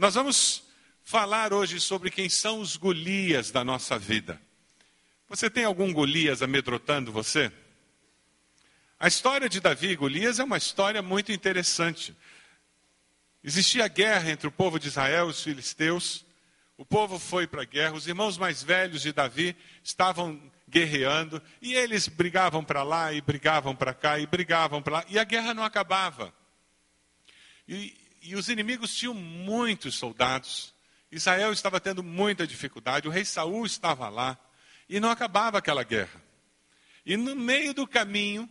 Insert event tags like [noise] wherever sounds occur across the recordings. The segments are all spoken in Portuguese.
Nós vamos falar hoje sobre quem são os Golias da nossa vida. Você tem algum Golias amedrontando você? A história de Davi e Golias é uma história muito interessante. Existia guerra entre o povo de Israel e os filisteus. O povo foi para a guerra, os irmãos mais velhos de Davi estavam guerreando, e eles brigavam para lá, e brigavam para cá, e brigavam para lá, e a guerra não acabava. E, e os inimigos tinham muitos soldados, Israel estava tendo muita dificuldade, o rei Saul estava lá, e não acabava aquela guerra. E no meio do caminho,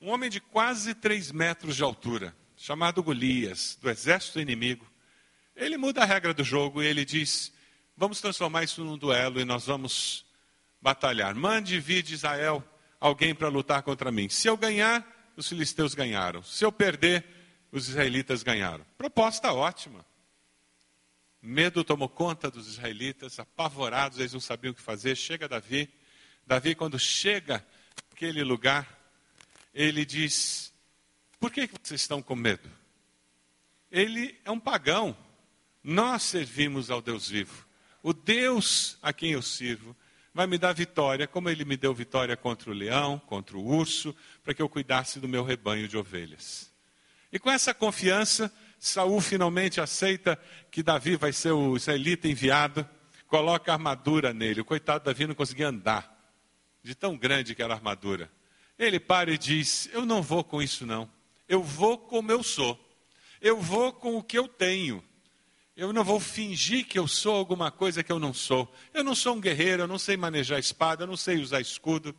um homem de quase três metros de altura, chamado Golias, do exército inimigo, ele muda a regra do jogo e ele diz: Vamos transformar isso num duelo e nós vamos batalhar. Mande vir de Israel alguém para lutar contra mim. Se eu ganhar, os filisteus ganharam. Se eu perder, os israelitas ganharam. Proposta ótima. Medo tomou conta dos israelitas, apavorados, eles não sabiam o que fazer. Chega Davi. Davi, quando chega naquele lugar, ele diz: Por que vocês estão com medo? Ele é um pagão. Nós servimos ao Deus vivo. O Deus a quem eu sirvo vai me dar vitória, como ele me deu vitória contra o leão, contra o urso, para que eu cuidasse do meu rebanho de ovelhas. E com essa confiança, Saul finalmente aceita que Davi vai ser o israelita enviado, coloca armadura nele. O coitado Davi não conseguia andar, de tão grande que era a armadura. Ele para e diz: Eu não vou com isso, não. Eu vou como eu sou. Eu vou com o que eu tenho. Eu não vou fingir que eu sou alguma coisa que eu não sou. Eu não sou um guerreiro, eu não sei manejar espada, eu não sei usar escudo.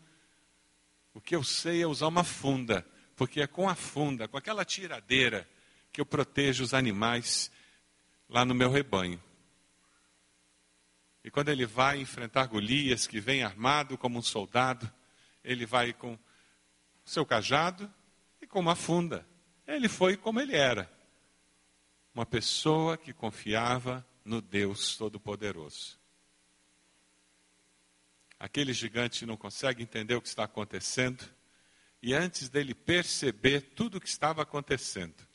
O que eu sei é usar uma funda, porque é com a funda, com aquela tiradeira, que eu protejo os animais lá no meu rebanho. E quando ele vai enfrentar Golias, que vem armado como um soldado, ele vai com seu cajado e com uma funda. Ele foi como ele era uma pessoa que confiava no Deus Todo-Poderoso. Aquele gigante não consegue entender o que está acontecendo, e antes dele perceber tudo o que estava acontecendo,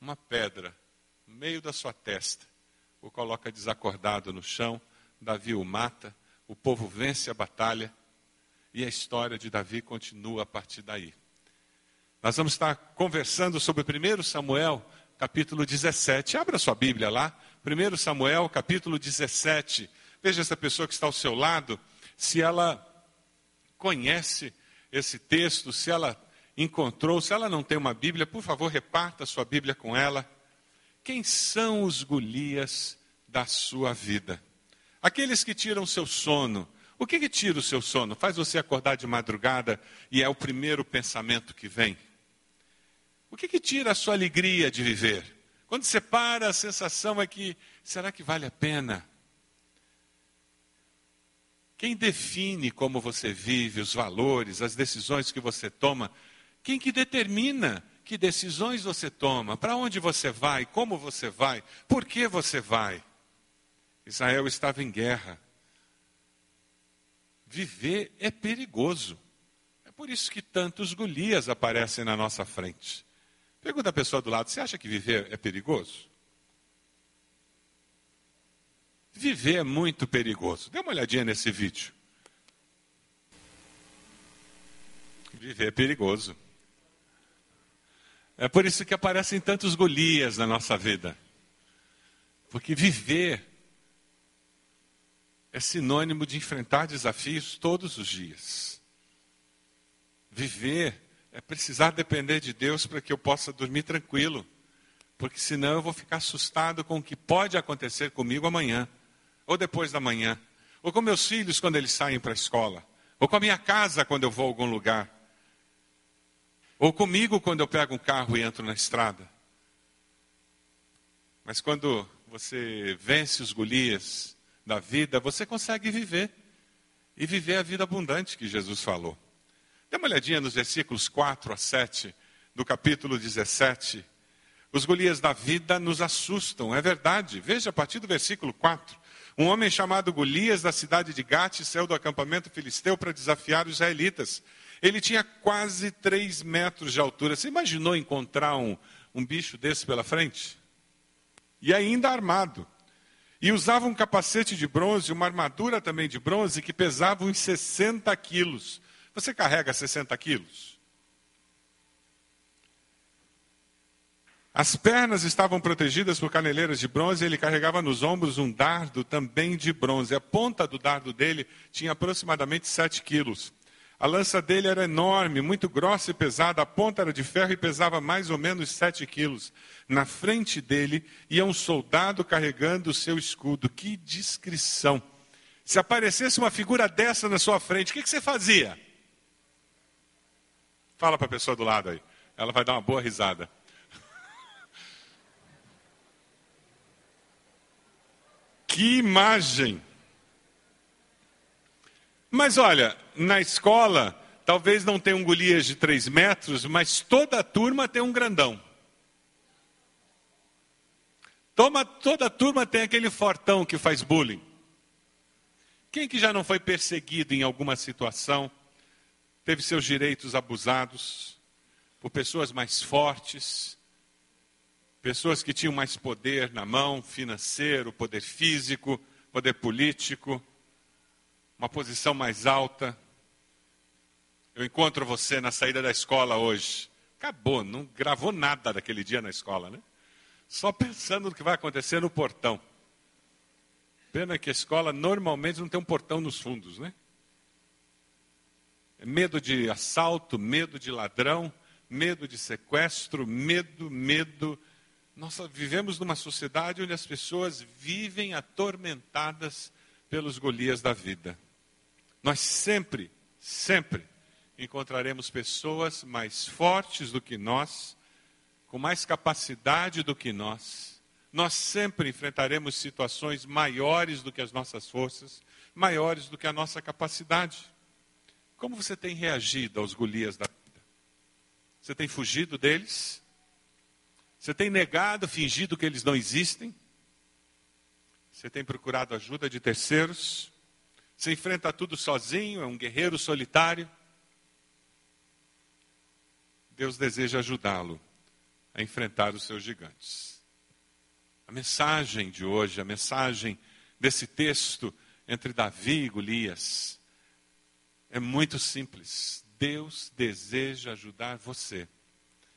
uma pedra no meio da sua testa o coloca desacordado no chão. Davi o mata, o povo vence a batalha e a história de Davi continua a partir daí. Nós vamos estar conversando sobre 1 Samuel, capítulo 17. Abra sua Bíblia lá, 1 Samuel, capítulo 17. Veja essa pessoa que está ao seu lado, se ela conhece esse texto, se ela encontrou, se ela não tem uma Bíblia, por favor, reparta sua Bíblia com ela. Quem são os Golias da sua vida? Aqueles que tiram seu sono. O que, que tira o seu sono? Faz você acordar de madrugada e é o primeiro pensamento que vem. O que, que tira a sua alegria de viver? Quando você para, a sensação é que, será que vale a pena? Quem define como você vive, os valores, as decisões que você toma? Quem que determina que decisões você toma? Para onde você vai? Como você vai? Por que você vai? Israel estava em guerra. Viver é perigoso. É por isso que tantos Golias aparecem na nossa frente. Pergunta a pessoa do lado: você acha que viver é perigoso? Viver é muito perigoso. Dê uma olhadinha nesse vídeo. Viver é perigoso. É por isso que aparecem tantos Golias na nossa vida. Porque viver é sinônimo de enfrentar desafios todos os dias. Viver é precisar depender de Deus para que eu possa dormir tranquilo. Porque senão eu vou ficar assustado com o que pode acontecer comigo amanhã, ou depois da manhã, ou com meus filhos quando eles saem para a escola, ou com a minha casa quando eu vou a algum lugar, ou comigo quando eu pego um carro e entro na estrada. Mas quando você vence os Golias da vida, você consegue viver e viver a vida abundante que Jesus falou. Dê uma olhadinha nos versículos 4 a 7 do capítulo 17. Os Golias da vida nos assustam, é verdade. Veja a partir do versículo 4. Um homem chamado Golias, da cidade de Gate, saiu do acampamento filisteu para desafiar os israelitas. Ele tinha quase 3 metros de altura. Você imaginou encontrar um, um bicho desse pela frente? e ainda armado. E usava um capacete de bronze, uma armadura também de bronze, que pesava uns 60 quilos. Você carrega 60 quilos? As pernas estavam protegidas por caneleiras de bronze e ele carregava nos ombros um dardo também de bronze. A ponta do dardo dele tinha aproximadamente 7 quilos. A lança dele era enorme, muito grossa e pesada, a ponta era de ferro e pesava mais ou menos sete quilos. Na frente dele ia um soldado carregando o seu escudo. Que descrição! Se aparecesse uma figura dessa na sua frente, o que, que você fazia? Fala para a pessoa do lado aí. Ela vai dar uma boa risada. Que imagem! Mas olha, na escola, talvez não tenha um Golias de três metros, mas toda a turma tem um grandão. Toma, toda a turma tem aquele fortão que faz bullying. Quem que já não foi perseguido em alguma situação, teve seus direitos abusados por pessoas mais fortes, pessoas que tinham mais poder na mão, financeiro, poder físico, poder político, uma posição mais alta. Eu encontro você na saída da escola hoje. Acabou, não gravou nada daquele dia na escola, né? Só pensando no que vai acontecer no portão. Pena que a escola normalmente não tem um portão nos fundos, né? É medo de assalto, medo de ladrão, medo de sequestro, medo, medo. Nós vivemos numa sociedade onde as pessoas vivem atormentadas pelos Golias da vida. Nós sempre, sempre encontraremos pessoas mais fortes do que nós, com mais capacidade do que nós. Nós sempre enfrentaremos situações maiores do que as nossas forças, maiores do que a nossa capacidade. Como você tem reagido aos Golias da vida? Você tem fugido deles? Você tem negado, fingido que eles não existem? Você tem procurado ajuda de terceiros? Você enfrenta tudo sozinho, é um guerreiro solitário. Deus deseja ajudá-lo a enfrentar os seus gigantes. A mensagem de hoje, a mensagem desse texto entre Davi e Golias, é muito simples. Deus deseja ajudar você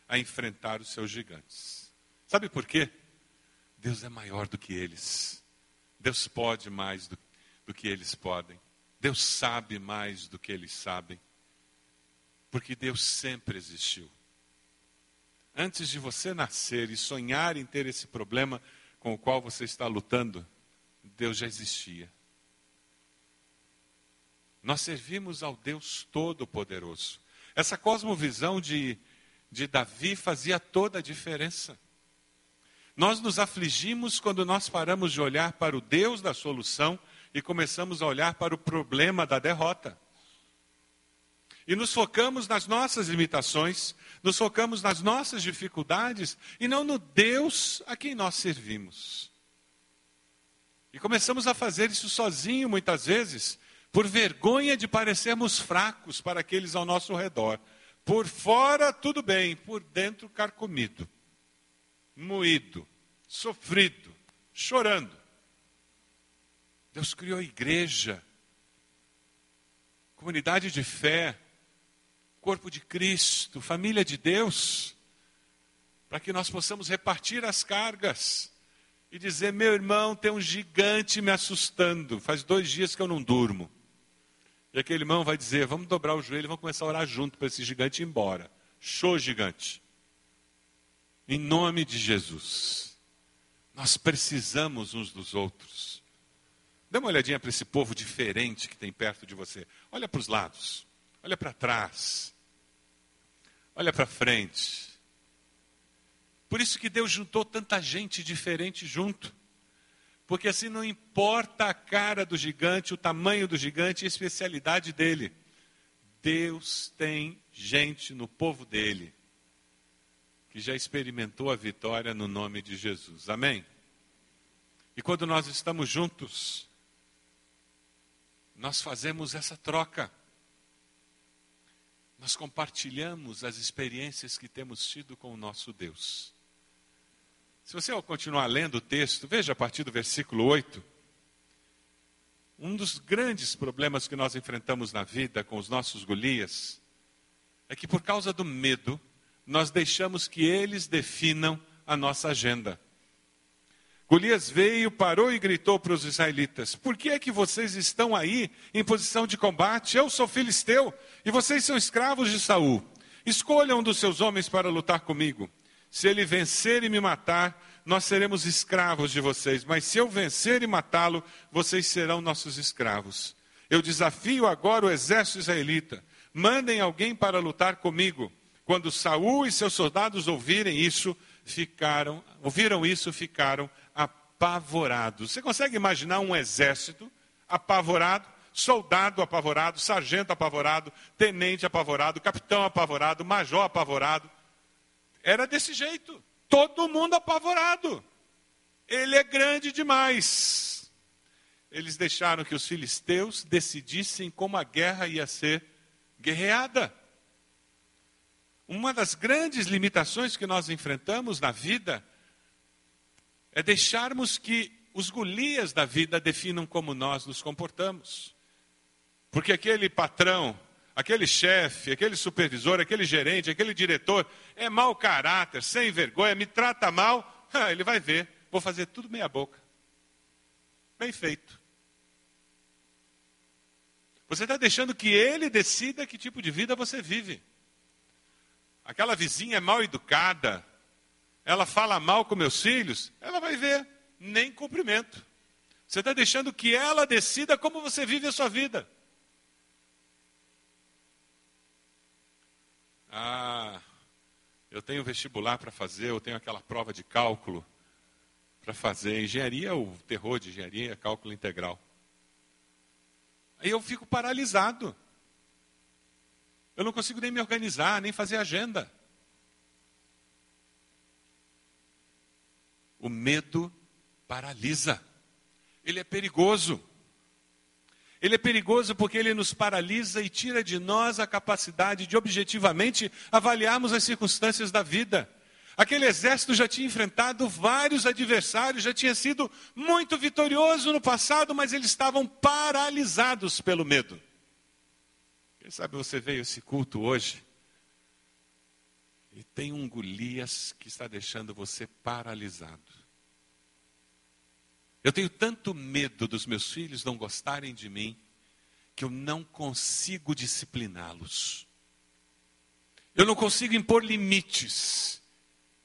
a enfrentar os seus gigantes. Sabe por quê? Deus é maior do que eles. Deus pode mais do do que eles podem. Deus sabe mais do que eles sabem. Porque Deus sempre existiu. Antes de você nascer e sonhar em ter esse problema com o qual você está lutando, Deus já existia. Nós servimos ao Deus Todo-Poderoso. Essa cosmovisão de, de Davi fazia toda a diferença. Nós nos afligimos quando nós paramos de olhar para o Deus da solução e começamos a olhar para o problema da derrota. E nos focamos nas nossas limitações, nos focamos nas nossas dificuldades e não no Deus a quem nós servimos. E começamos a fazer isso sozinho muitas vezes, por vergonha de parecermos fracos para aqueles ao nosso redor. Por fora, tudo bem, por dentro, carcomido, moído, sofrido, chorando. Deus criou igreja, comunidade de fé, corpo de Cristo, família de Deus, para que nós possamos repartir as cargas e dizer: meu irmão, tem um gigante me assustando, faz dois dias que eu não durmo. E aquele irmão vai dizer: vamos dobrar o joelho e vamos começar a orar junto para esse gigante ir embora. Show, gigante. Em nome de Jesus. Nós precisamos uns dos outros. Dê uma olhadinha para esse povo diferente que tem perto de você. Olha para os lados, olha para trás, olha para frente. Por isso que Deus juntou tanta gente diferente junto. Porque assim não importa a cara do gigante, o tamanho do gigante e a especialidade dele. Deus tem gente no povo dele que já experimentou a vitória no nome de Jesus. Amém? E quando nós estamos juntos, nós fazemos essa troca. Nós compartilhamos as experiências que temos tido com o nosso Deus. Se você continuar lendo o texto, veja a partir do versículo 8. Um dos grandes problemas que nós enfrentamos na vida com os nossos Golias é que por causa do medo, nós deixamos que eles definam a nossa agenda. Golias veio, parou e gritou para os israelitas: Por que é que vocês estão aí em posição de combate? Eu sou filisteu e vocês são escravos de Saul. Escolha um dos seus homens para lutar comigo. Se ele vencer e me matar, nós seremos escravos de vocês, mas se eu vencer e matá-lo, vocês serão nossos escravos. Eu desafio agora o exército israelita: mandem alguém para lutar comigo. Quando Saul e seus soldados ouvirem isso, ficaram, ouviram isso, ficaram apavorados. Você consegue imaginar um exército apavorado? Soldado apavorado, sargento apavorado, tenente apavorado, capitão apavorado, major apavorado. Era desse jeito. Todo mundo apavorado. Ele é grande demais. Eles deixaram que os filisteus decidissem como a guerra ia ser guerreada. Uma das grandes limitações que nós enfrentamos na vida é deixarmos que os Golias da vida definam como nós nos comportamos. Porque aquele patrão, aquele chefe, aquele supervisor, aquele gerente, aquele diretor é mau caráter, sem vergonha, me trata mal, [laughs] ele vai ver, vou fazer tudo meia boca. Bem feito. Você está deixando que ele decida que tipo de vida você vive. Aquela vizinha é mal educada, ela fala mal com meus filhos, ela vai ver, nem cumprimento. Você está deixando que ela decida como você vive a sua vida. Ah, eu tenho vestibular para fazer, eu tenho aquela prova de cálculo para fazer. Engenharia, o terror de engenharia é cálculo integral. Aí eu fico paralisado. Eu não consigo nem me organizar, nem fazer agenda. O medo paralisa. Ele é perigoso. Ele é perigoso porque ele nos paralisa e tira de nós a capacidade de objetivamente avaliarmos as circunstâncias da vida. Aquele exército já tinha enfrentado vários adversários, já tinha sido muito vitorioso no passado, mas eles estavam paralisados pelo medo. Quem sabe você veio esse culto hoje e tem um Golias que está deixando você paralisado. Eu tenho tanto medo dos meus filhos não gostarem de mim, que eu não consigo discipliná-los. Eu não consigo impor limites,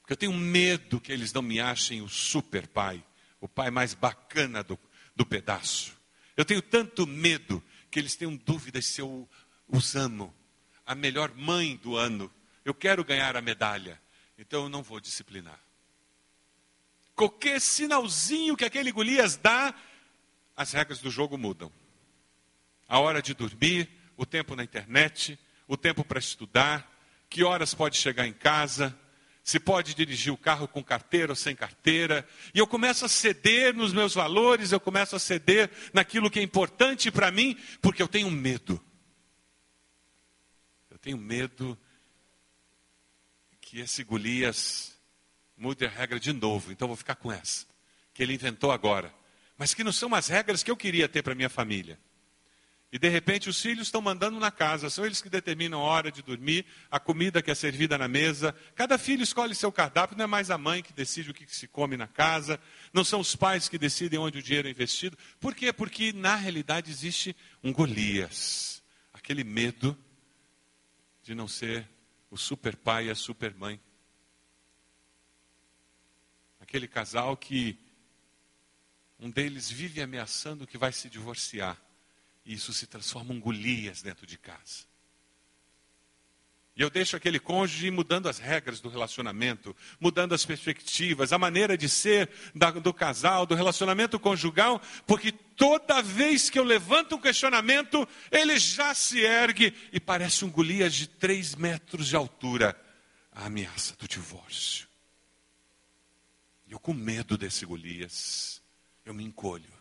porque eu tenho medo que eles não me achem o super pai, o pai mais bacana do, do pedaço. Eu tenho tanto medo que eles tenham dúvidas se eu os amo, a melhor mãe do ano eu quero ganhar a medalha, então eu não vou disciplinar. Qualquer sinalzinho que aquele Golias dá, as regras do jogo mudam. A hora de dormir, o tempo na internet, o tempo para estudar, que horas pode chegar em casa, se pode dirigir o carro com carteira ou sem carteira, e eu começo a ceder nos meus valores, eu começo a ceder naquilo que é importante para mim, porque eu tenho medo. Eu tenho medo que esse Golias mude a regra de novo, então vou ficar com essa, que ele inventou agora, mas que não são as regras que eu queria ter para minha família. E de repente os filhos estão mandando na casa, são eles que determinam a hora de dormir, a comida que é servida na mesa. Cada filho escolhe seu cardápio, não é mais a mãe que decide o que se come na casa, não são os pais que decidem onde o dinheiro é investido. Por quê? Porque na realidade existe um Golias, aquele medo de não ser o super pai e a super mãe. Aquele casal que um deles vive ameaçando que vai se divorciar. E isso se transforma em Golias dentro de casa. E eu deixo aquele cônjuge mudando as regras do relacionamento, mudando as perspectivas, a maneira de ser da, do casal, do relacionamento conjugal, porque toda vez que eu levanto um questionamento, ele já se ergue e parece um Golias de três metros de altura a ameaça do divórcio. Eu com medo desse Golias, eu me encolho,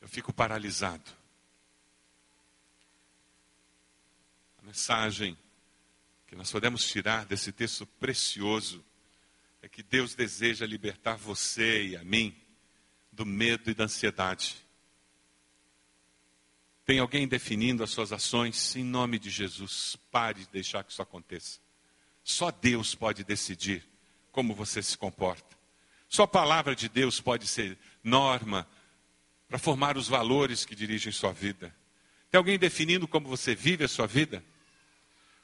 eu fico paralisado. mensagem que nós podemos tirar desse texto precioso é que Deus deseja libertar você e a mim do medo e da ansiedade. Tem alguém definindo as suas ações em nome de Jesus. Pare de deixar que isso aconteça. Só Deus pode decidir como você se comporta. Só a palavra de Deus pode ser norma para formar os valores que dirigem sua vida. Tem alguém definindo como você vive a sua vida?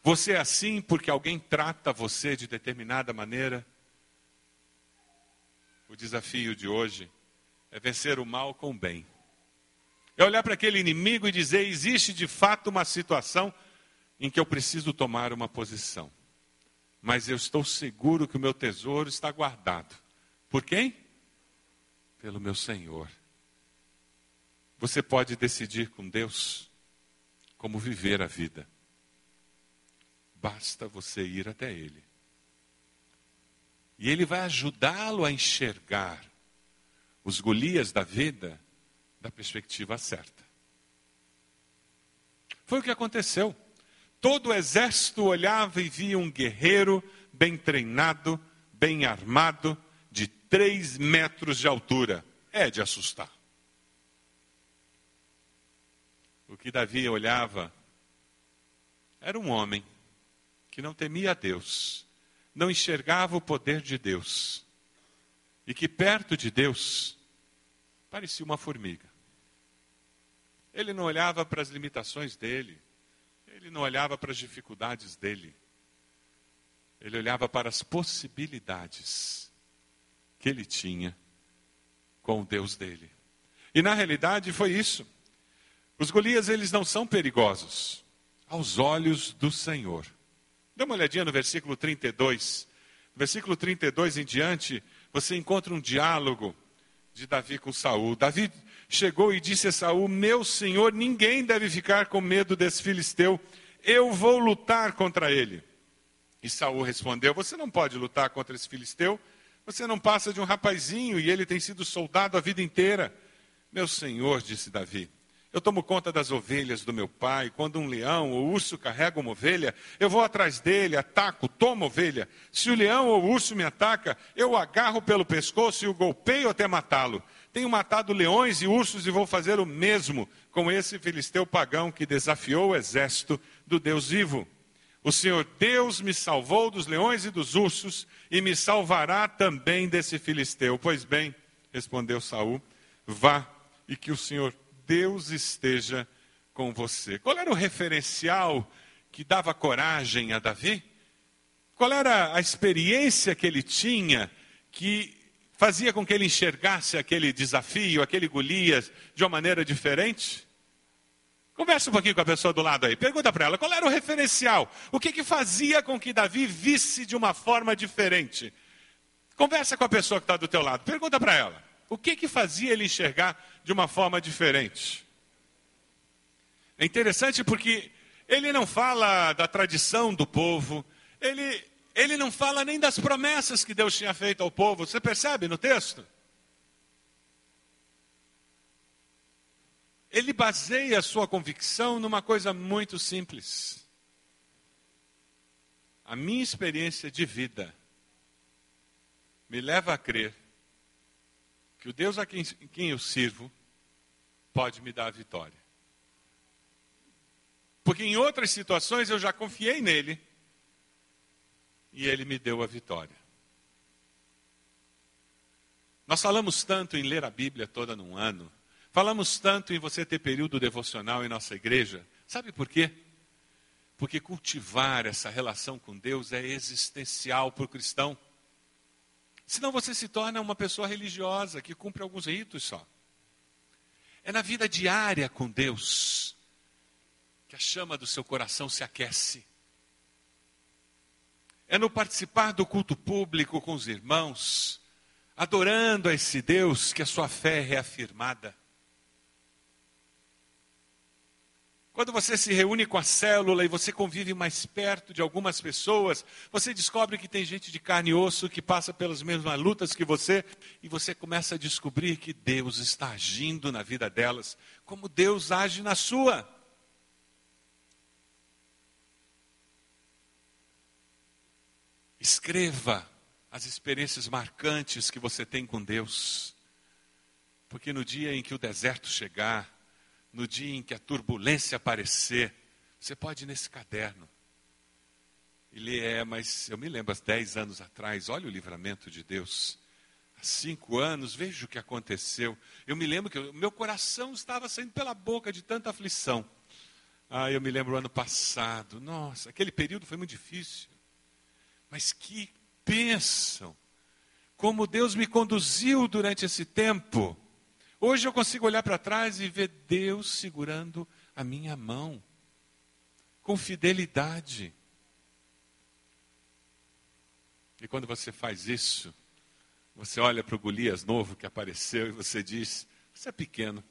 Você é assim porque alguém trata você de determinada maneira? O desafio de hoje é vencer o mal com o bem. É olhar para aquele inimigo e dizer: existe de fato uma situação em que eu preciso tomar uma posição. Mas eu estou seguro que o meu tesouro está guardado. Por quem? Pelo meu Senhor. Você pode decidir com Deus como viver a vida. Basta você ir até Ele. E Ele vai ajudá-lo a enxergar os Golias da vida da perspectiva certa. Foi o que aconteceu. Todo o exército olhava e via um guerreiro bem treinado, bem armado, de três metros de altura. É de assustar. O que Davi olhava era um homem que não temia a Deus, não enxergava o poder de Deus, e que perto de Deus parecia uma formiga. Ele não olhava para as limitações dele, ele não olhava para as dificuldades dele, ele olhava para as possibilidades que ele tinha com o Deus dele. E na realidade foi isso. Os Golias, eles não são perigosos aos olhos do Senhor. Dê uma olhadinha no versículo 32. No versículo 32 em diante, você encontra um diálogo de Davi com Saul. Davi chegou e disse a Saul: Meu senhor, ninguém deve ficar com medo desse filisteu. Eu vou lutar contra ele. E Saul respondeu: Você não pode lutar contra esse filisteu. Você não passa de um rapazinho e ele tem sido soldado a vida inteira. Meu senhor, disse Davi, eu tomo conta das ovelhas do meu pai. Quando um leão ou urso carrega uma ovelha, eu vou atrás dele, ataco, tomo ovelha. Se o leão ou o urso me ataca, eu o agarro pelo pescoço e o golpeio até matá-lo. Tenho matado leões e ursos e vou fazer o mesmo com esse filisteu pagão que desafiou o exército do Deus vivo. O Senhor Deus me salvou dos leões e dos ursos e me salvará também desse filisteu. Pois bem, respondeu Saul, vá e que o Senhor Deus esteja com você. Qual era o referencial que dava coragem a Davi? Qual era a experiência que ele tinha que fazia com que ele enxergasse aquele desafio, aquele Golias, de uma maneira diferente? Conversa um pouquinho com a pessoa do lado aí. Pergunta para ela qual era o referencial. O que, que fazia com que Davi visse de uma forma diferente? Conversa com a pessoa que está do teu lado. Pergunta para ela. O que, que fazia ele enxergar de uma forma diferente? É interessante porque ele não fala da tradição do povo, ele ele não fala nem das promessas que Deus tinha feito ao povo. Você percebe no texto? Ele baseia a sua convicção numa coisa muito simples. A minha experiência de vida me leva a crer que o Deus a quem, quem eu sirvo pode me dar a vitória. Porque em outras situações eu já confiei nele e ele me deu a vitória. Nós falamos tanto em ler a Bíblia toda num ano, falamos tanto em você ter período devocional em nossa igreja. Sabe por quê? Porque cultivar essa relação com Deus é existencial para o cristão. Senão você se torna uma pessoa religiosa que cumpre alguns ritos só. É na vida diária com Deus que a chama do seu coração se aquece. É no participar do culto público com os irmãos, adorando a esse Deus, que a sua fé é reafirmada. Quando você se reúne com a célula e você convive mais perto de algumas pessoas, você descobre que tem gente de carne e osso que passa pelas mesmas lutas que você, e você começa a descobrir que Deus está agindo na vida delas, como Deus age na sua. Escreva as experiências marcantes que você tem com Deus. Porque no dia em que o deserto chegar, no dia em que a turbulência aparecer, você pode ir nesse caderno. Ele é, mas eu me lembro, há 10 anos atrás, olha o livramento de Deus. Há cinco anos, veja o que aconteceu. Eu me lembro que o meu coração estava saindo pela boca de tanta aflição. Ah, eu me lembro o ano passado. Nossa, aquele período foi muito difícil. Mas que bênção! Como Deus me conduziu durante esse tempo. Hoje eu consigo olhar para trás e ver Deus segurando a minha mão, com fidelidade. E quando você faz isso, você olha para o Golias novo que apareceu e você diz: Você é pequeno,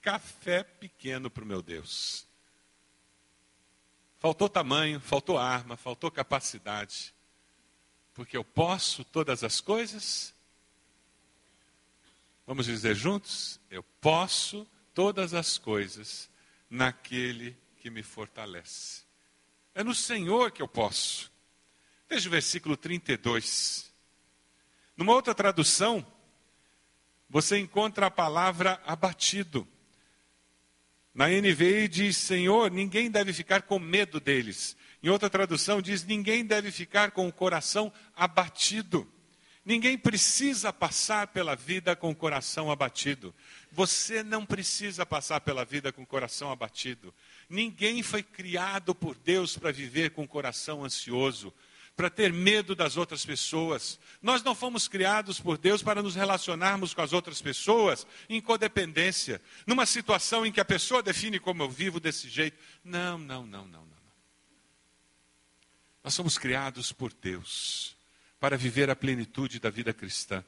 café pequeno para o meu Deus. Faltou tamanho, faltou arma, faltou capacidade, porque eu posso todas as coisas Vamos dizer juntos? Eu posso todas as coisas naquele que me fortalece. É no Senhor que eu posso. Veja o versículo 32. Numa outra tradução, você encontra a palavra abatido. Na NVI diz: Senhor, ninguém deve ficar com medo deles. Em outra tradução diz: ninguém deve ficar com o coração abatido. Ninguém precisa passar pela vida com o coração abatido. Você não precisa passar pela vida com o coração abatido. Ninguém foi criado por Deus para viver com o coração ansioso, para ter medo das outras pessoas. Nós não fomos criados por Deus para nos relacionarmos com as outras pessoas em codependência, numa situação em que a pessoa define como eu vivo desse jeito. Não, não, não, não, não. Nós somos criados por Deus para viver a plenitude da vida cristã.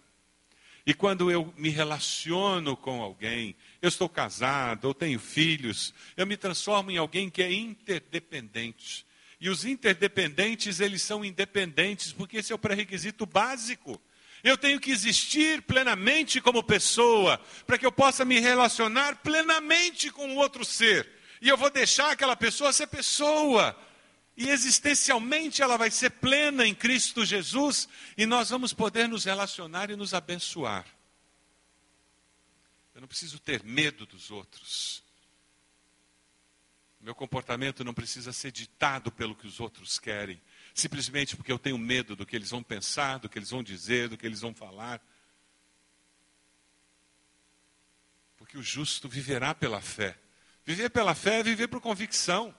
E quando eu me relaciono com alguém, eu estou casado, eu tenho filhos, eu me transformo em alguém que é interdependente. E os interdependentes, eles são independentes, porque esse é o pré-requisito básico. Eu tenho que existir plenamente como pessoa, para que eu possa me relacionar plenamente com outro ser. E eu vou deixar aquela pessoa ser pessoa, e existencialmente ela vai ser plena em Cristo Jesus e nós vamos poder nos relacionar e nos abençoar. Eu não preciso ter medo dos outros. Meu comportamento não precisa ser ditado pelo que os outros querem, simplesmente porque eu tenho medo do que eles vão pensar, do que eles vão dizer, do que eles vão falar. Porque o justo viverá pela fé. Viver pela fé é viver por convicção.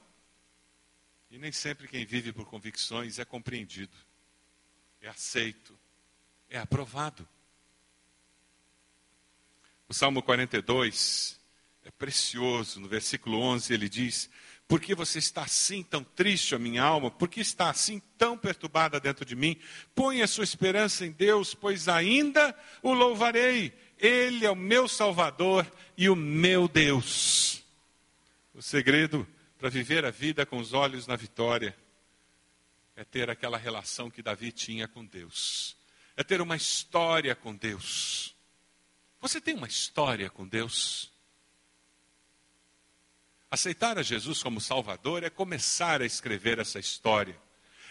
E nem sempre quem vive por convicções é compreendido, é aceito, é aprovado. O Salmo 42 é precioso. No versículo 11 ele diz: Por que você está assim tão triste, a minha alma? Por que está assim tão perturbada dentro de mim? Põe a sua esperança em Deus, pois ainda o louvarei. Ele é o meu Salvador e o meu Deus. O segredo para viver a vida com os olhos na vitória, é ter aquela relação que Davi tinha com Deus, é ter uma história com Deus. Você tem uma história com Deus? Aceitar a Jesus como Salvador é começar a escrever essa história.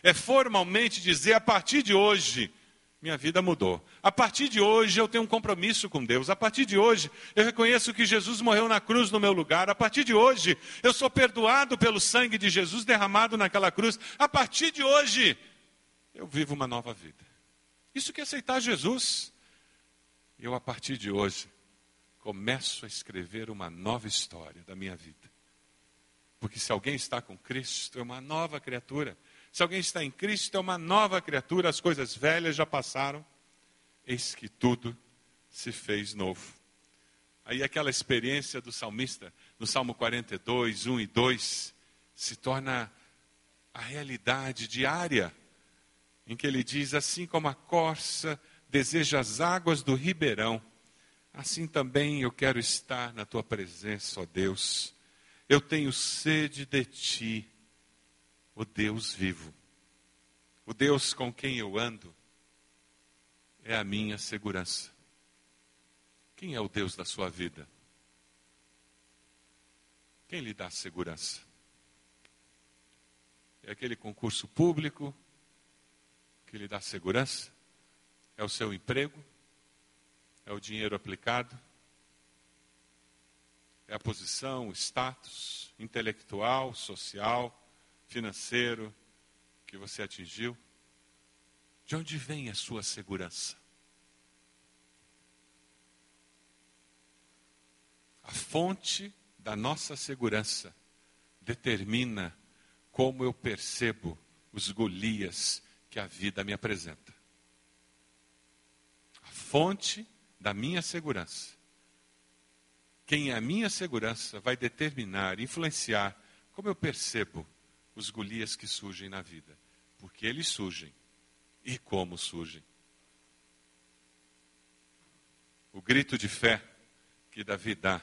É formalmente dizer, a partir de hoje, minha vida mudou. A partir de hoje eu tenho um compromisso com Deus. A partir de hoje eu reconheço que Jesus morreu na cruz no meu lugar. A partir de hoje eu sou perdoado pelo sangue de Jesus derramado naquela cruz. A partir de hoje eu vivo uma nova vida. Isso que é aceitar Jesus. Eu, a partir de hoje, começo a escrever uma nova história da minha vida. Porque se alguém está com Cristo, é uma nova criatura. Se alguém está em Cristo, é uma nova criatura, as coisas velhas já passaram, eis que tudo se fez novo. Aí aquela experiência do salmista, no Salmo 42, 1 e 2, se torna a realidade diária, em que ele diz: Assim como a corça deseja as águas do ribeirão, assim também eu quero estar na tua presença, ó Deus. Eu tenho sede de ti o Deus vivo. O Deus com quem eu ando é a minha segurança. Quem é o Deus da sua vida? Quem lhe dá segurança? É aquele concurso público que lhe dá segurança? É o seu emprego? É o dinheiro aplicado? É a posição, o status intelectual, social, financeiro que você atingiu? De onde vem a sua segurança? A fonte da nossa segurança determina como eu percebo os Golias que a vida me apresenta. A fonte da minha segurança. Quem é a minha segurança vai determinar, influenciar como eu percebo os Golias que surgem na vida. Porque eles surgem e como surgem. O grito de fé que Davi dá,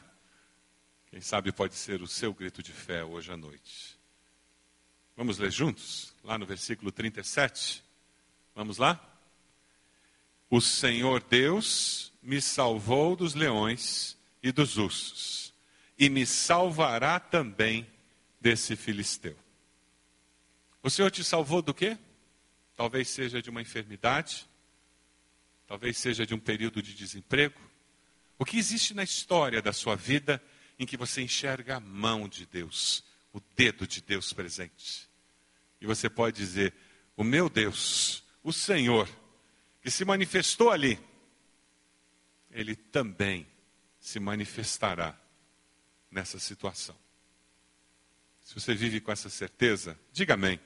quem sabe pode ser o seu grito de fé hoje à noite. Vamos ler juntos? Lá no versículo 37. Vamos lá? O Senhor Deus me salvou dos leões e dos ursos, e me salvará também desse filisteu. O Senhor te salvou do quê? Talvez seja de uma enfermidade, talvez seja de um período de desemprego. O que existe na história da sua vida em que você enxerga a mão de Deus, o dedo de Deus presente? E você pode dizer: O meu Deus, o Senhor, que se manifestou ali, ele também se manifestará nessa situação. Se você vive com essa certeza, diga amém.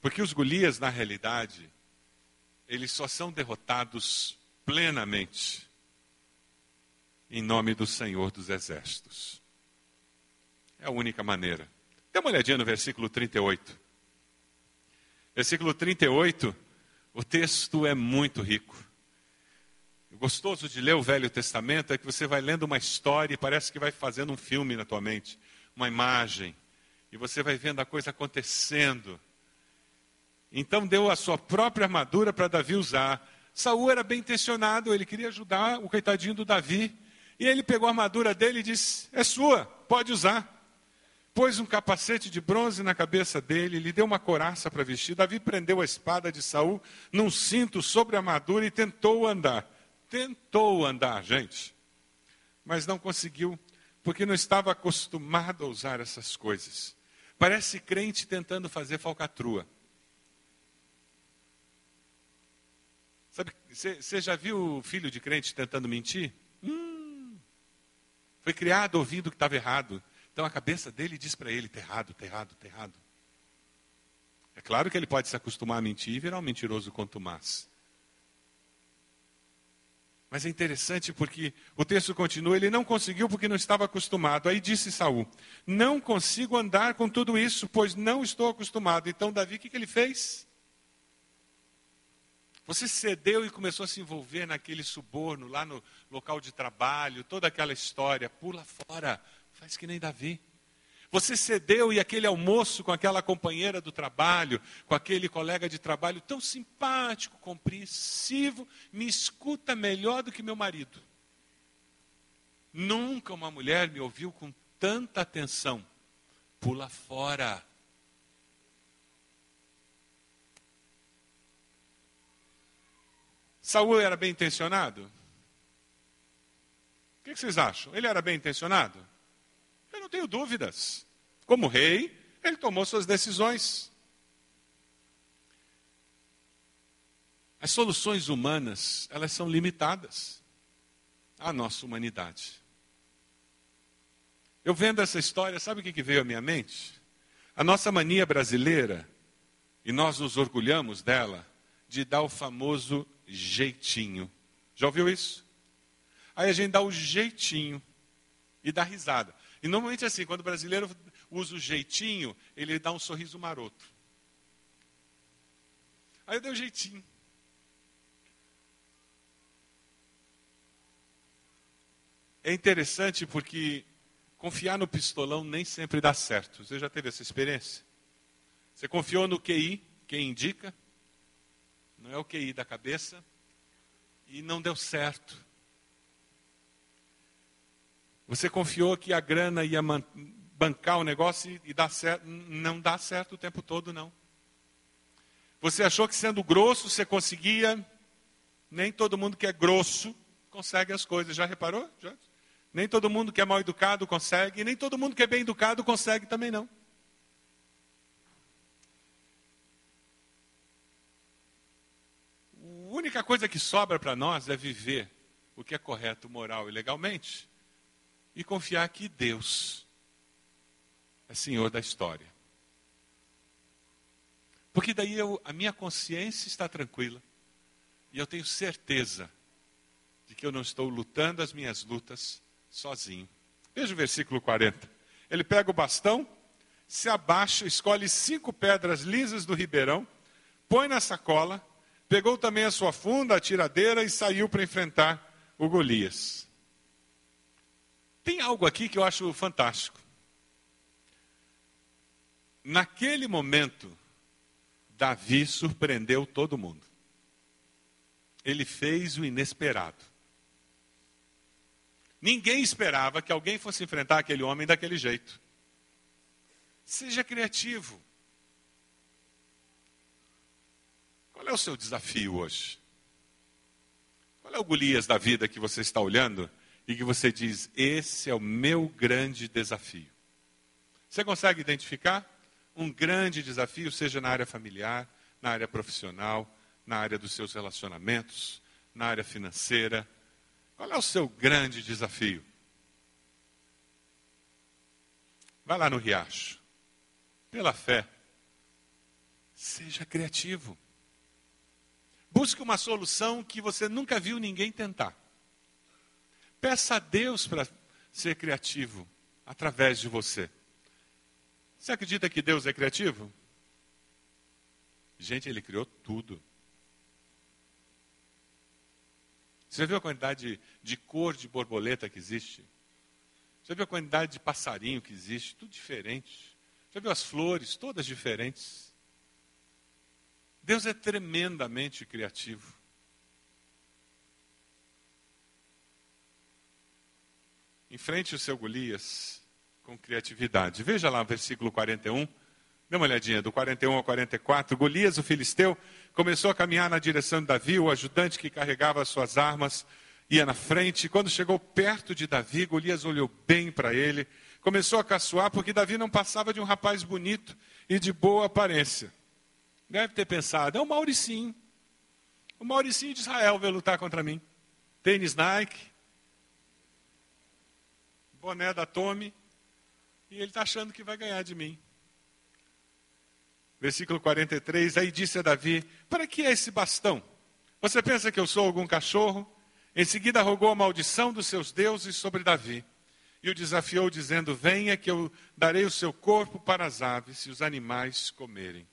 Porque os Golias, na realidade, eles só são derrotados plenamente em nome do Senhor dos Exércitos. É a única maneira. Dê uma olhadinha no versículo 38. Versículo 38, o texto é muito rico. O gostoso de ler o Velho Testamento é que você vai lendo uma história e parece que vai fazendo um filme na tua mente, uma imagem, e você vai vendo a coisa acontecendo. Então deu a sua própria armadura para Davi usar. Saul era bem intencionado, ele queria ajudar o coitadinho do Davi. E ele pegou a armadura dele e disse: É sua, pode usar. Pôs um capacete de bronze na cabeça dele, lhe deu uma coraça para vestir. Davi prendeu a espada de Saul num cinto sobre a armadura e tentou andar. Tentou andar, gente. Mas não conseguiu, porque não estava acostumado a usar essas coisas. Parece crente tentando fazer falcatrua. Sabe, você já viu o filho de crente tentando mentir? Hum, foi criado ouvindo que estava errado. Então a cabeça dele diz para ele: está errado, está errado, está errado. É claro que ele pode se acostumar a mentir e virar um mentiroso contumaz. Mas é interessante porque o texto continua, ele não conseguiu porque não estava acostumado. Aí disse Saul: Não consigo andar com tudo isso, pois não estou acostumado. Então Davi, o que, que ele fez? Você cedeu e começou a se envolver naquele suborno, lá no local de trabalho, toda aquela história. Pula fora, faz que nem Davi. Você cedeu e aquele almoço com aquela companheira do trabalho, com aquele colega de trabalho tão simpático, compreensivo, me escuta melhor do que meu marido. Nunca uma mulher me ouviu com tanta atenção. Pula fora. Saul era bem intencionado? O que vocês acham? Ele era bem intencionado? Eu não tenho dúvidas. Como rei, ele tomou suas decisões. As soluções humanas, elas são limitadas à nossa humanidade. Eu vendo essa história, sabe o que veio à minha mente? A nossa mania brasileira, e nós nos orgulhamos dela, de dar o famoso jeitinho. Já ouviu isso? Aí a gente dá o jeitinho e dá risada. E normalmente assim, quando o brasileiro usa o jeitinho, ele dá um sorriso maroto. Aí eu dei o jeitinho. É interessante porque confiar no pistolão nem sempre dá certo. Você já teve essa experiência? Você confiou no QI, quem indica, não é o QI da cabeça, e não deu certo. Você confiou que a grana ia bancar o negócio e certo, não dá certo o tempo todo, não. Você achou que sendo grosso você conseguia Nem todo mundo que é grosso consegue as coisas. Já reparou? Já? Nem todo mundo que é mal educado consegue, e nem todo mundo que é bem educado consegue também não. A única coisa que sobra para nós é viver o que é correto, moral e legalmente e confiar que Deus é Senhor da história. Porque daí eu, a minha consciência está tranquila e eu tenho certeza de que eu não estou lutando as minhas lutas sozinho. Veja o versículo 40. Ele pega o bastão, se abaixa, escolhe cinco pedras lisas do ribeirão, põe na sacola, pegou também a sua funda, a tiradeira e saiu para enfrentar o Golias. Tem algo aqui que eu acho fantástico. Naquele momento, Davi surpreendeu todo mundo. Ele fez o inesperado. Ninguém esperava que alguém fosse enfrentar aquele homem daquele jeito. Seja criativo. Qual é o seu desafio hoje? Qual é o Golias da vida que você está olhando e que você diz: esse é o meu grande desafio? Você consegue identificar um grande desafio, seja na área familiar, na área profissional, na área dos seus relacionamentos, na área financeira, qual é o seu grande desafio? Vai lá no riacho. Pela fé. Seja criativo. Busque uma solução que você nunca viu ninguém tentar. Peça a Deus para ser criativo através de você. Você acredita que Deus é criativo? Gente, Ele criou tudo. Você viu a quantidade de, cor de borboleta que existe? Você viu a quantidade de passarinho que existe? Tudo diferente. Você viu as flores, todas diferentes. Deus é tremendamente criativo. Enfrente o seu Golias com criatividade. Veja lá o versículo 41. Dê uma olhadinha, do 41 ao 44. Golias, o filisteu, começou a caminhar na direção de Davi, o ajudante que carregava as suas armas ia na frente. Quando chegou perto de Davi, Golias olhou bem para ele, começou a caçoar, porque Davi não passava de um rapaz bonito e de boa aparência. Deve ter pensado, é o Mauricinho. O Mauricinho de Israel veio lutar contra mim. Tênis Nike, boné da Tommy, e ele está achando que vai ganhar de mim. Versículo 43, aí disse a Davi: Para que é esse bastão? Você pensa que eu sou algum cachorro? Em seguida rogou a maldição dos seus deuses sobre Davi. E o desafiou, dizendo: Venha, que eu darei o seu corpo para as aves e os animais comerem.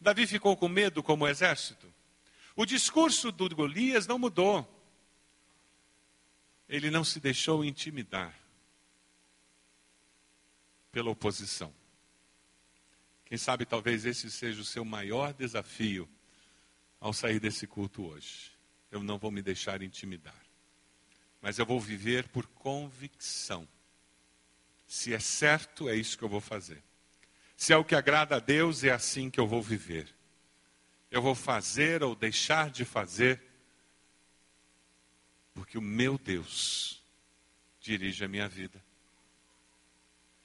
Davi ficou com medo como o exército. O discurso do Golias não mudou. Ele não se deixou intimidar pela oposição. Quem sabe talvez esse seja o seu maior desafio ao sair desse culto hoje. Eu não vou me deixar intimidar, mas eu vou viver por convicção. Se é certo, é isso que eu vou fazer. Se é o que agrada a Deus, é assim que eu vou viver. Eu vou fazer ou deixar de fazer, porque o meu Deus dirige a minha vida.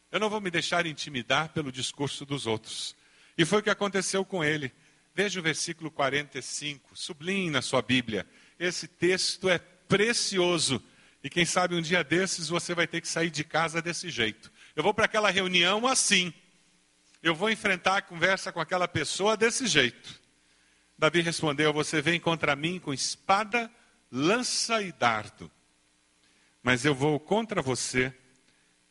Eu não vou me deixar intimidar pelo discurso dos outros. E foi o que aconteceu com ele. Veja o versículo 45, sublinhe na sua Bíblia. Esse texto é precioso. E quem sabe um dia desses você vai ter que sair de casa desse jeito. Eu vou para aquela reunião assim. Eu vou enfrentar a conversa com aquela pessoa desse jeito. Davi respondeu: Você vem contra mim com espada, lança e dardo. Mas eu vou contra você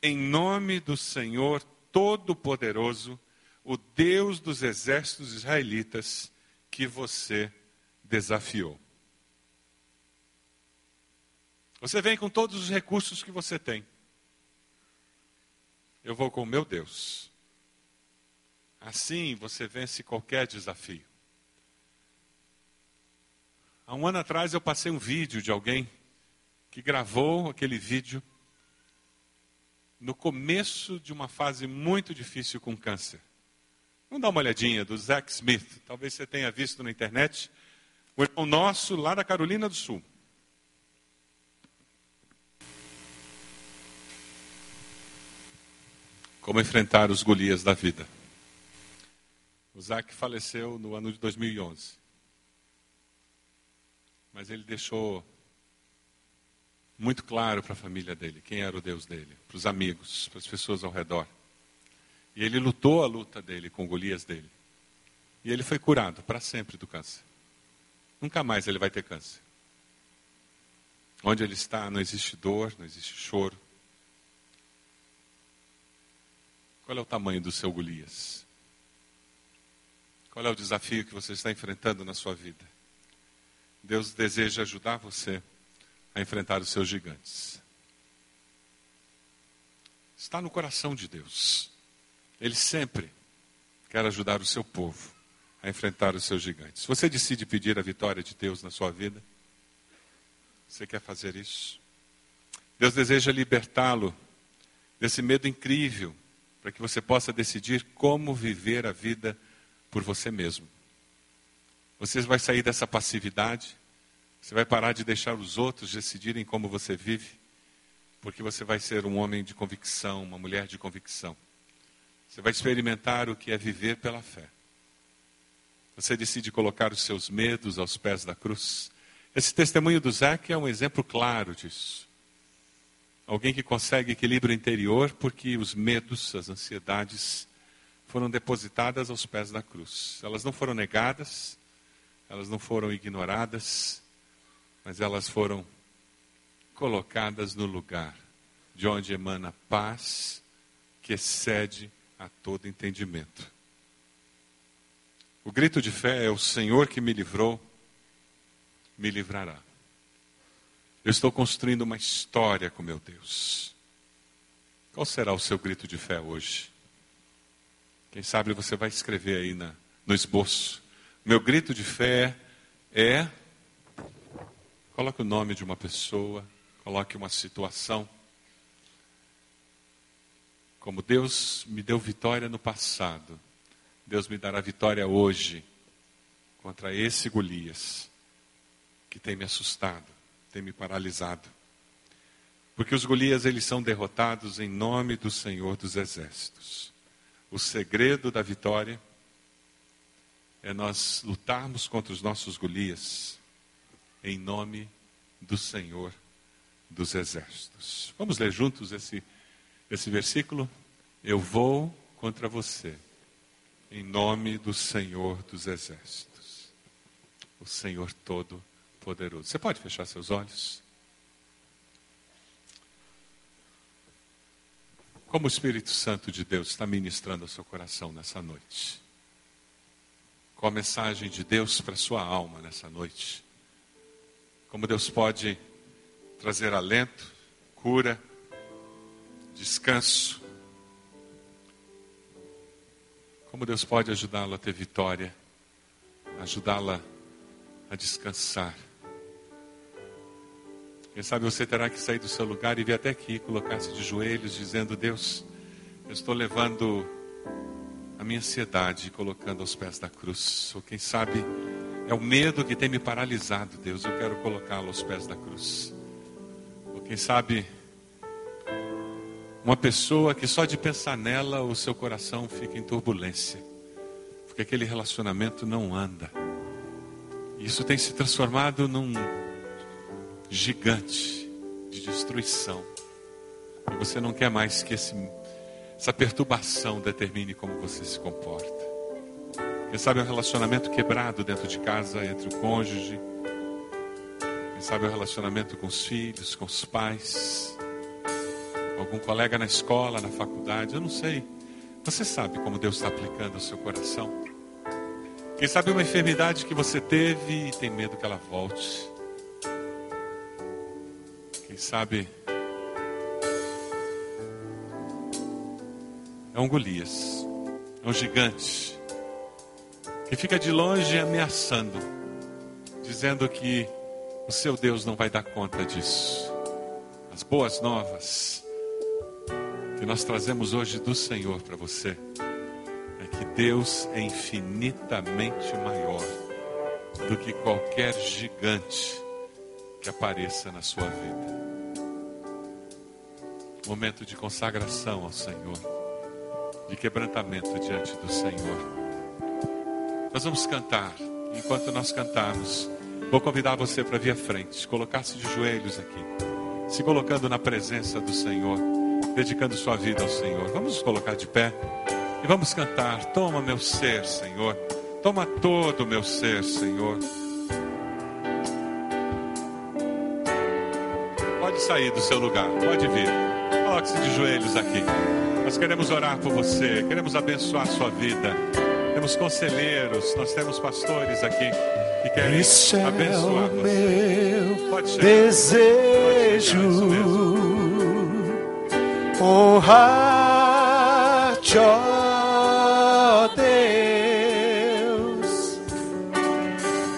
em nome do Senhor Todo-Poderoso, o Deus dos exércitos israelitas, que você desafiou. Você vem com todos os recursos que você tem. Eu vou com o meu Deus. Assim você vence qualquer desafio. Há um ano atrás eu passei um vídeo de alguém que gravou aquele vídeo no começo de uma fase muito difícil com câncer. Vamos dar uma olhadinha do Zack Smith. Talvez você tenha visto na internet um irmão nosso lá da Carolina do Sul. Como enfrentar os Golias da vida. O Zac faleceu no ano de 2011. Mas ele deixou muito claro para a família dele quem era o Deus dele, para os amigos, para as pessoas ao redor. E ele lutou a luta dele com Golias dele. E ele foi curado para sempre do câncer. Nunca mais ele vai ter câncer. Onde ele está, não existe dor, não existe choro. Qual é o tamanho do seu Golias? Qual é o desafio que você está enfrentando na sua vida? Deus deseja ajudar você a enfrentar os seus gigantes. Está no coração de Deus. Ele sempre quer ajudar o seu povo a enfrentar os seus gigantes. Você decide pedir a vitória de Deus na sua vida? Você quer fazer isso? Deus deseja libertá-lo desse medo incrível, para que você possa decidir como viver a vida por você mesmo. Você vai sair dessa passividade, você vai parar de deixar os outros decidirem como você vive, porque você vai ser um homem de convicção, uma mulher de convicção. Você vai experimentar o que é viver pela fé. Você decide colocar os seus medos aos pés da cruz. Esse testemunho do Zac é um exemplo claro disso. Alguém que consegue equilíbrio interior porque os medos, as ansiedades foram depositadas aos pés da cruz. Elas não foram negadas, elas não foram ignoradas, mas elas foram colocadas no lugar de onde emana paz que excede a todo entendimento. O grito de fé é: O Senhor que me livrou, me livrará. Eu estou construindo uma história com meu Deus. Qual será o seu grito de fé hoje? Quem sabe você vai escrever aí na, no esboço. Meu grito de fé é. Coloque o nome de uma pessoa, coloque uma situação. Como Deus me deu vitória no passado, Deus me dará vitória hoje contra esse Golias que tem me assustado, tem me paralisado. Porque os Golias eles são derrotados em nome do Senhor dos Exércitos. O segredo da vitória é nós lutarmos contra os nossos Golias em nome do Senhor dos Exércitos. Vamos ler juntos esse, esse versículo? Eu vou contra você em nome do Senhor dos Exércitos, o Senhor Todo-Poderoso. Você pode fechar seus olhos? Como o Espírito Santo de Deus está ministrando ao seu coração nessa noite? Qual a mensagem de Deus para sua alma nessa noite? Como Deus pode trazer alento, cura, descanso, Como Deus pode ajudá-lo a ter vitória, ajudá-la a descansar. Quem sabe você terá que sair do seu lugar e vir até aqui, colocar-se de joelhos, dizendo: Deus, eu estou levando a minha ansiedade colocando aos pés da cruz. Ou quem sabe é o medo que tem me paralisado, Deus, eu quero colocá-lo aos pés da cruz. Ou quem sabe uma pessoa que só de pensar nela o seu coração fica em turbulência, porque aquele relacionamento não anda. Isso tem se transformado num gigante de destruição. E você não quer mais que esse, essa perturbação determine como você se comporta. Quem sabe é um relacionamento quebrado dentro de casa entre o cônjuge. Quem sabe é um relacionamento com os filhos, com os pais algum colega na escola, na faculdade, eu não sei. Você sabe como Deus está aplicando ao seu coração? Quem sabe uma enfermidade que você teve e tem medo que ela volte. Quem sabe é um Golias, é um gigante que fica de longe ameaçando, dizendo que o seu Deus não vai dar conta disso. As boas novas que nós trazemos hoje do Senhor para você é que Deus é infinitamente maior do que qualquer gigante que apareça na sua vida. Momento de consagração ao Senhor, de quebrantamento diante do Senhor. Nós vamos cantar. Enquanto nós cantarmos, vou convidar você para vir à frente, colocar-se de joelhos aqui, se colocando na presença do Senhor, dedicando sua vida ao Senhor. Vamos nos colocar de pé e vamos cantar. Toma meu ser, Senhor. Toma todo o meu ser, Senhor. Pode sair do seu lugar, pode vir. Coloque-se de joelhos aqui. Nós queremos orar por você, queremos abençoar a sua vida. Temos conselheiros, nós temos pastores aqui que querem é abençoar o você. meu Pode chegar. desejo honrar-te, ó Deus,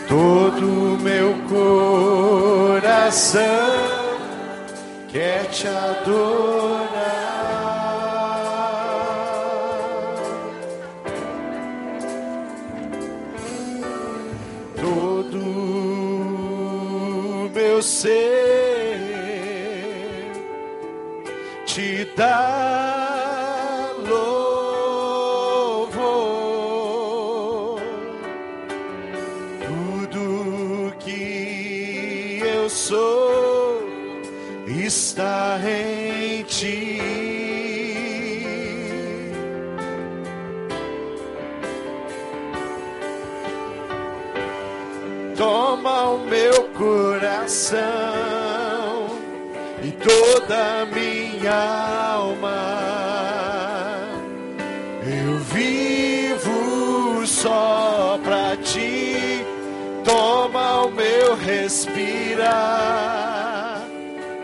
todo o meu coração quer te adorar. Sou está em ti. toma o meu coração e toda a minha alma. Eu vivo só pra ti, respirar,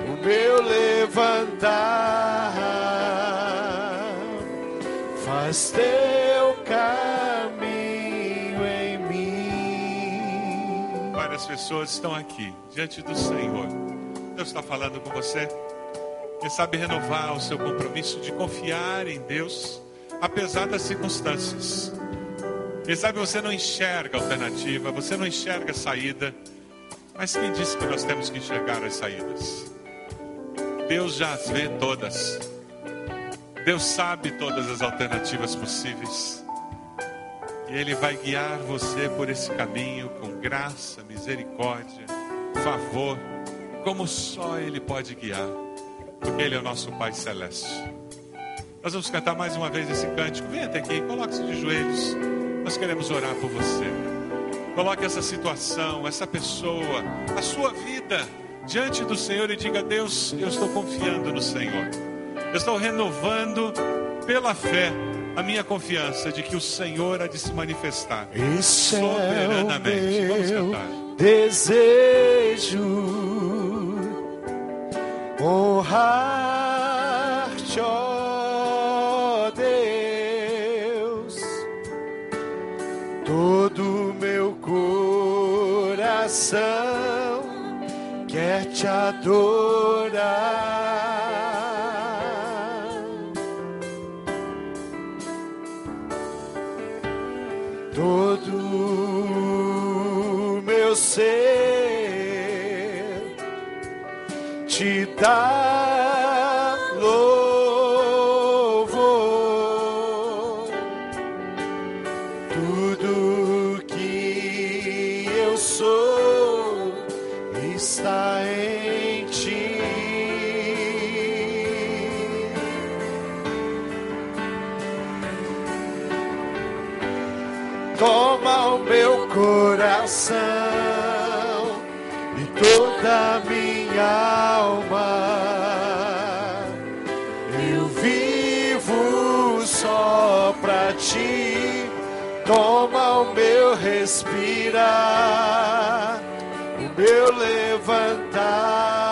o meu levantar, faz teu caminho em mim. Várias pessoas estão aqui diante do Senhor. Deus está falando com você. Quem sabe renovar o seu compromisso de confiar em Deus, apesar das circunstâncias. Quem sabe você não enxerga alternativa, você não enxerga saída, mas quem disse que nós temos que enxergar as saídas? Deus já as vê todas. Deus sabe todas as alternativas possíveis. E Ele vai guiar você por esse caminho com graça, misericórdia, favor, como só Ele pode guiar, porque Ele é o nosso Pai Celeste. Nós vamos cantar mais uma vez esse cântico. Venha até aqui, coloque-se de joelhos. Nós queremos orar por você. Coloque essa situação, essa pessoa, a sua vida diante do Senhor e diga: Deus, eu estou confiando no Senhor. Eu estou renovando pela fé a minha confiança de que o Senhor há de se manifestar Esse é soberanamente. Vamos meu cantar. desejo honrar-te, coração quer te adorar. todo meu ser te dá e toda a minha alma. Eu vivo só pra ti, toma o meu respirar, o meu levantar.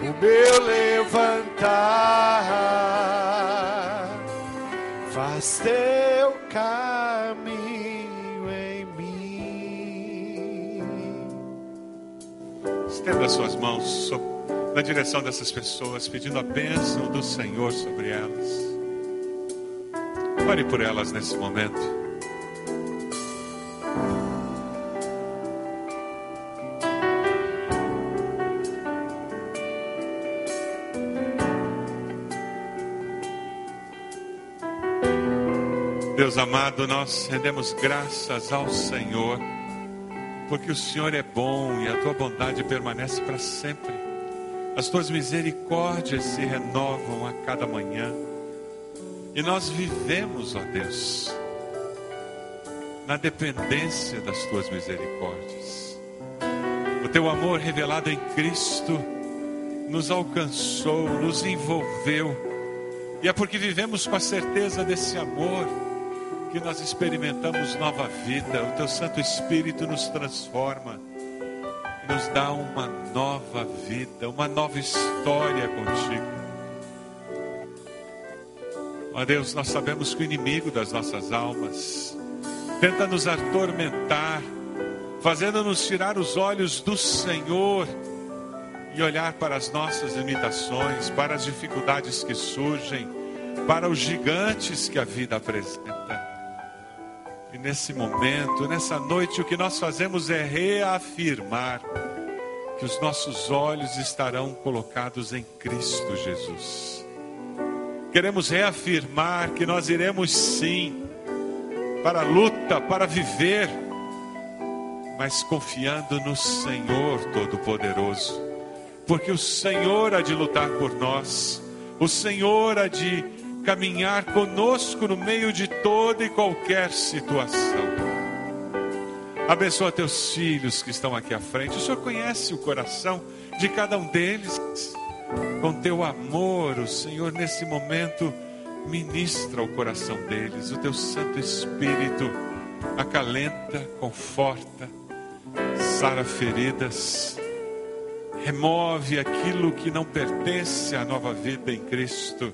O meu levantar. Faz teu caminho em mim. Estenda suas mãos na direção dessas pessoas, pedindo a bênção do Senhor sobre elas. Ore por elas nesse momento. Deus amado, nós rendemos graças ao Senhor, porque o Senhor é bom e a tua bondade permanece para sempre. As tuas misericórdias se renovam a cada manhã. E nós vivemos, ó Deus, na dependência das tuas misericórdias. O teu amor revelado em Cristo nos alcançou, nos envolveu. E é porque vivemos com a certeza desse amor que nós experimentamos nova vida, o teu Santo Espírito nos transforma, nos dá uma nova vida, uma nova história contigo. Ó Deus, nós sabemos que o inimigo das nossas almas tenta nos atormentar, fazendo-nos tirar os olhos do Senhor e olhar para as nossas limitações, para as dificuldades que surgem, para os gigantes que a vida apresenta. Nesse momento, nessa noite, o que nós fazemos é reafirmar que os nossos olhos estarão colocados em Cristo Jesus. Queremos reafirmar que nós iremos sim para a luta, para viver, mas confiando no Senhor Todo-Poderoso, porque o Senhor há de lutar por nós, o Senhor há de caminhar conosco no meio de toda e qualquer situação. Abençoa teus filhos que estão aqui à frente. O Senhor conhece o coração de cada um deles. Com teu amor, o Senhor, nesse momento, ministra o coração deles. O teu Santo Espírito acalenta, conforta, sara feridas, remove aquilo que não pertence à nova vida em Cristo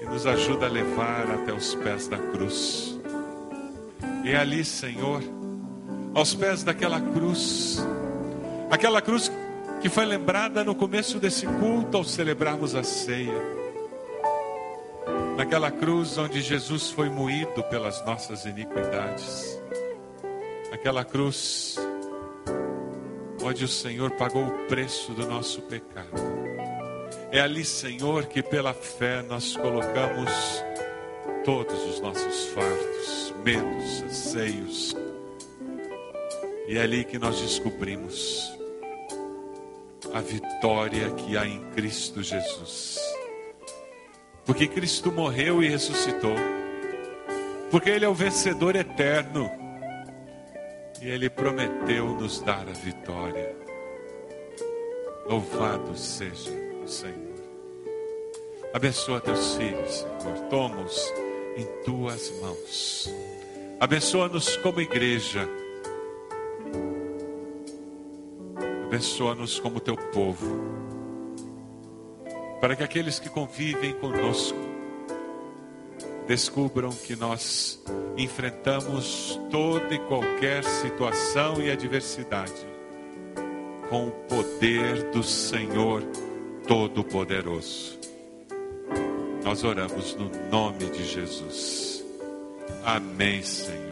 e nos ajuda a levar até os pés da cruz. E ali, Senhor, aos pés daquela cruz, aquela cruz que foi lembrada no começo desse culto ao celebrarmos a ceia. Naquela cruz onde Jesus foi moído pelas nossas iniquidades. Aquela cruz onde o Senhor pagou o preço do nosso pecado é ali, Senhor, que pela fé nós colocamos todos os nossos fardos, medos, anseios. E é ali que nós descobrimos a vitória que há em Cristo Jesus. Porque Cristo morreu e ressuscitou. Porque Ele é o vencedor eterno. E Ele prometeu nos dar a vitória. Louvado seja Senhor. Abençoa teus filhos, Senhor. Toma-os em tuas mãos. Abençoa-nos como igreja. Abençoa-nos como teu povo. Para que aqueles que convivem conosco descubram que nós enfrentamos toda e qualquer situação e adversidade com o poder do Senhor Todo-Poderoso. Nós oramos no nome de Jesus. Amém, Senhor.